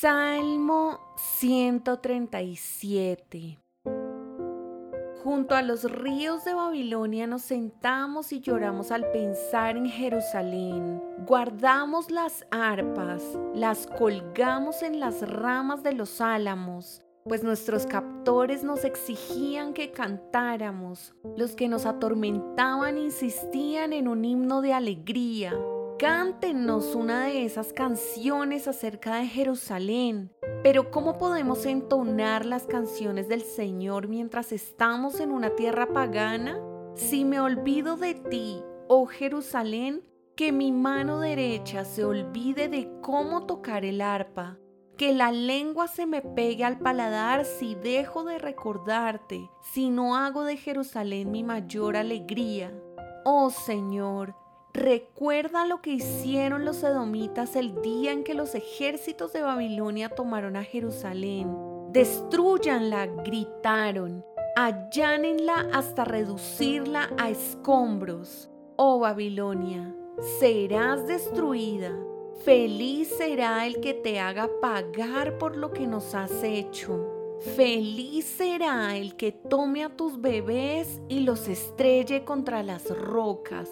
Salmo 137 Junto a los ríos de Babilonia nos sentamos y lloramos al pensar en Jerusalén. Guardamos las arpas, las colgamos en las ramas de los álamos, pues nuestros captores nos exigían que cantáramos. Los que nos atormentaban insistían en un himno de alegría. Cántenos una de esas canciones acerca de Jerusalén. Pero ¿cómo podemos entonar las canciones del Señor mientras estamos en una tierra pagana? Si me olvido de ti, oh Jerusalén, que mi mano derecha se olvide de cómo tocar el arpa, que la lengua se me pegue al paladar si dejo de recordarte, si no hago de Jerusalén mi mayor alegría. Oh Señor, Recuerda lo que hicieron los edomitas el día en que los ejércitos de Babilonia tomaron a Jerusalén. Destruyanla, gritaron. Allánenla hasta reducirla a escombros. Oh Babilonia, serás destruida. Feliz será el que te haga pagar por lo que nos has hecho. Feliz será el que tome a tus bebés y los estrelle contra las rocas.